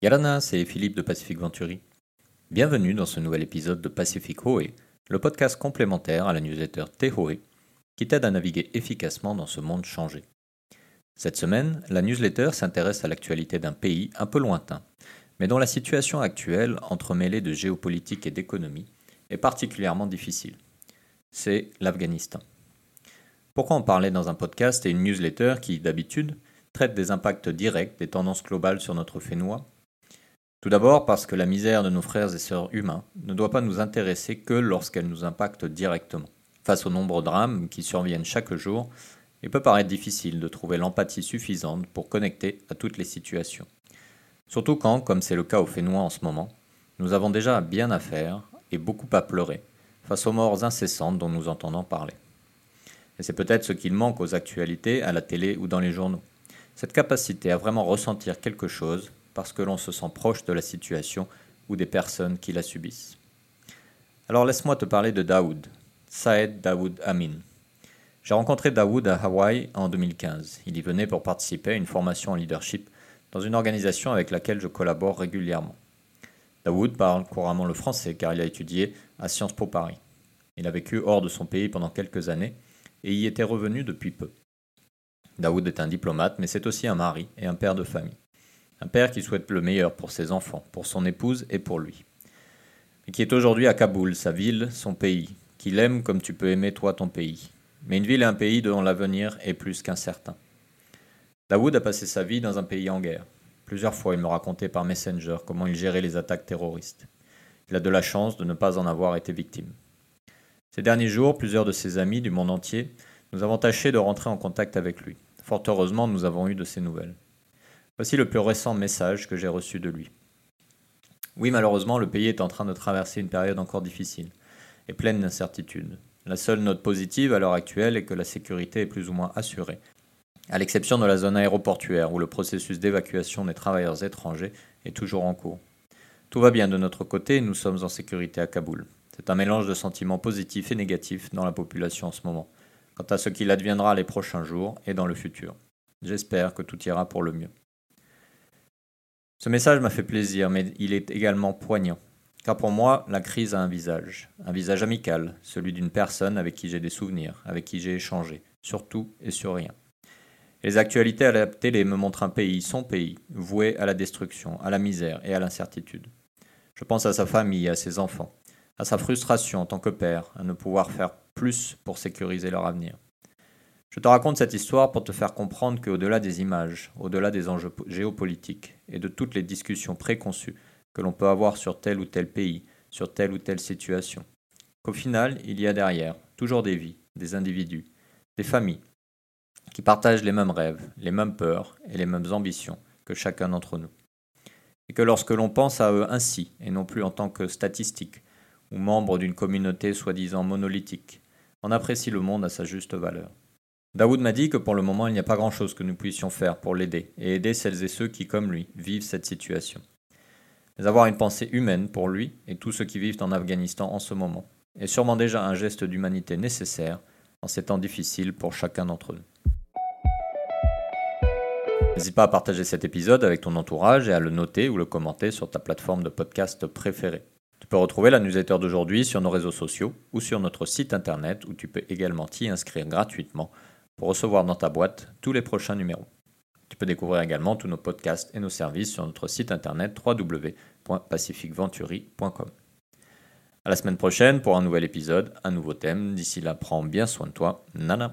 Yalana, c'est Philippe de Pacific Venturi. Bienvenue dans ce nouvel épisode de Pacific Hoé, le podcast complémentaire à la newsletter Tehoe, qui t'aide à naviguer efficacement dans ce monde changé. Cette semaine, la newsletter s'intéresse à l'actualité d'un pays un peu lointain, mais dont la situation actuelle, entremêlée de géopolitique et d'économie, est particulièrement difficile. C'est l'Afghanistan. Pourquoi en parler dans un podcast et une newsletter qui, d'habitude, traite des impacts directs des tendances globales sur notre Fénois Tout d'abord parce que la misère de nos frères et sœurs humains ne doit pas nous intéresser que lorsqu'elle nous impacte directement. Face aux nombreux drames qui surviennent chaque jour, il peut paraître difficile de trouver l'empathie suffisante pour connecter à toutes les situations. Surtout quand, comme c'est le cas au Fénois en ce moment, nous avons déjà bien à faire et beaucoup à pleurer face aux morts incessantes dont nous entendons parler. Et c'est peut-être ce qu'il manque aux actualités, à la télé ou dans les journaux. Cette capacité à vraiment ressentir quelque chose parce que l'on se sent proche de la situation ou des personnes qui la subissent. Alors laisse-moi te parler de Daoud, Saed Daoud Amin. J'ai rencontré Daoud à Hawaï en 2015. Il y venait pour participer à une formation en leadership dans une organisation avec laquelle je collabore régulièrement. Daoud parle couramment le français car il a étudié à Sciences Po Paris. Il a vécu hors de son pays pendant quelques années et y était revenu depuis peu. Daoud est un diplomate, mais c'est aussi un mari et un père de famille. Un père qui souhaite le meilleur pour ses enfants, pour son épouse et pour lui. Et qui est aujourd'hui à Kaboul, sa ville, son pays, qu'il aime comme tu peux aimer toi ton pays. Mais une ville et un pays dont l'avenir est plus qu'incertain. Daoud a passé sa vie dans un pays en guerre. Plusieurs fois, il me racontait par Messenger comment il gérait les attaques terroristes. Il a de la chance de ne pas en avoir été victime. Ces derniers jours, plusieurs de ses amis du monde entier, nous avons tâché de rentrer en contact avec lui. Fort heureusement, nous avons eu de ses nouvelles. Voici le plus récent message que j'ai reçu de lui. Oui, malheureusement, le pays est en train de traverser une période encore difficile et pleine d'incertitudes. La seule note positive à l'heure actuelle est que la sécurité est plus ou moins assurée, à l'exception de la zone aéroportuaire où le processus d'évacuation des travailleurs étrangers est toujours en cours. Tout va bien de notre côté, nous sommes en sécurité à Kaboul. C'est un mélange de sentiments positifs et négatifs dans la population en ce moment, quant à ce qu'il adviendra les prochains jours et dans le futur. J'espère que tout ira pour le mieux. Ce message m'a fait plaisir, mais il est également poignant. Car pour moi, la crise a un visage, un visage amical, celui d'une personne avec qui j'ai des souvenirs, avec qui j'ai échangé, sur tout et sur rien. les actualités à la télé me montrent un pays, son pays, voué à la destruction, à la misère et à l'incertitude. Je pense à sa famille, à ses enfants, à sa frustration en tant que père, à ne pouvoir faire plus pour sécuriser leur avenir. Je te raconte cette histoire pour te faire comprendre qu'au-delà des images, au-delà des enjeux géopolitiques et de toutes les discussions préconçues que l'on peut avoir sur tel ou tel pays, sur telle ou telle situation, qu'au final, il y a derrière toujours des vies, des individus, des familles, qui partagent les mêmes rêves, les mêmes peurs et les mêmes ambitions que chacun d'entre nous. Et que lorsque l'on pense à eux ainsi, et non plus en tant que statistiques, ou membre d'une communauté soi-disant monolithique. On apprécie le monde à sa juste valeur. Daoud m'a dit que pour le moment il n'y a pas grand-chose que nous puissions faire pour l'aider et aider celles et ceux qui, comme lui, vivent cette situation. Mais avoir une pensée humaine pour lui et tous ceux qui vivent en Afghanistan en ce moment est sûrement déjà un geste d'humanité nécessaire en ces temps difficiles pour chacun d'entre nous. N'hésite pas à partager cet épisode avec ton entourage et à le noter ou le commenter sur ta plateforme de podcast préférée. Tu peux retrouver la newsletter d'aujourd'hui sur nos réseaux sociaux ou sur notre site internet où tu peux également t'y inscrire gratuitement pour recevoir dans ta boîte tous les prochains numéros. Tu peux découvrir également tous nos podcasts et nos services sur notre site internet www.pacificventuri.com. À la semaine prochaine pour un nouvel épisode, un nouveau thème. D'ici là, prends bien soin de toi. Nana.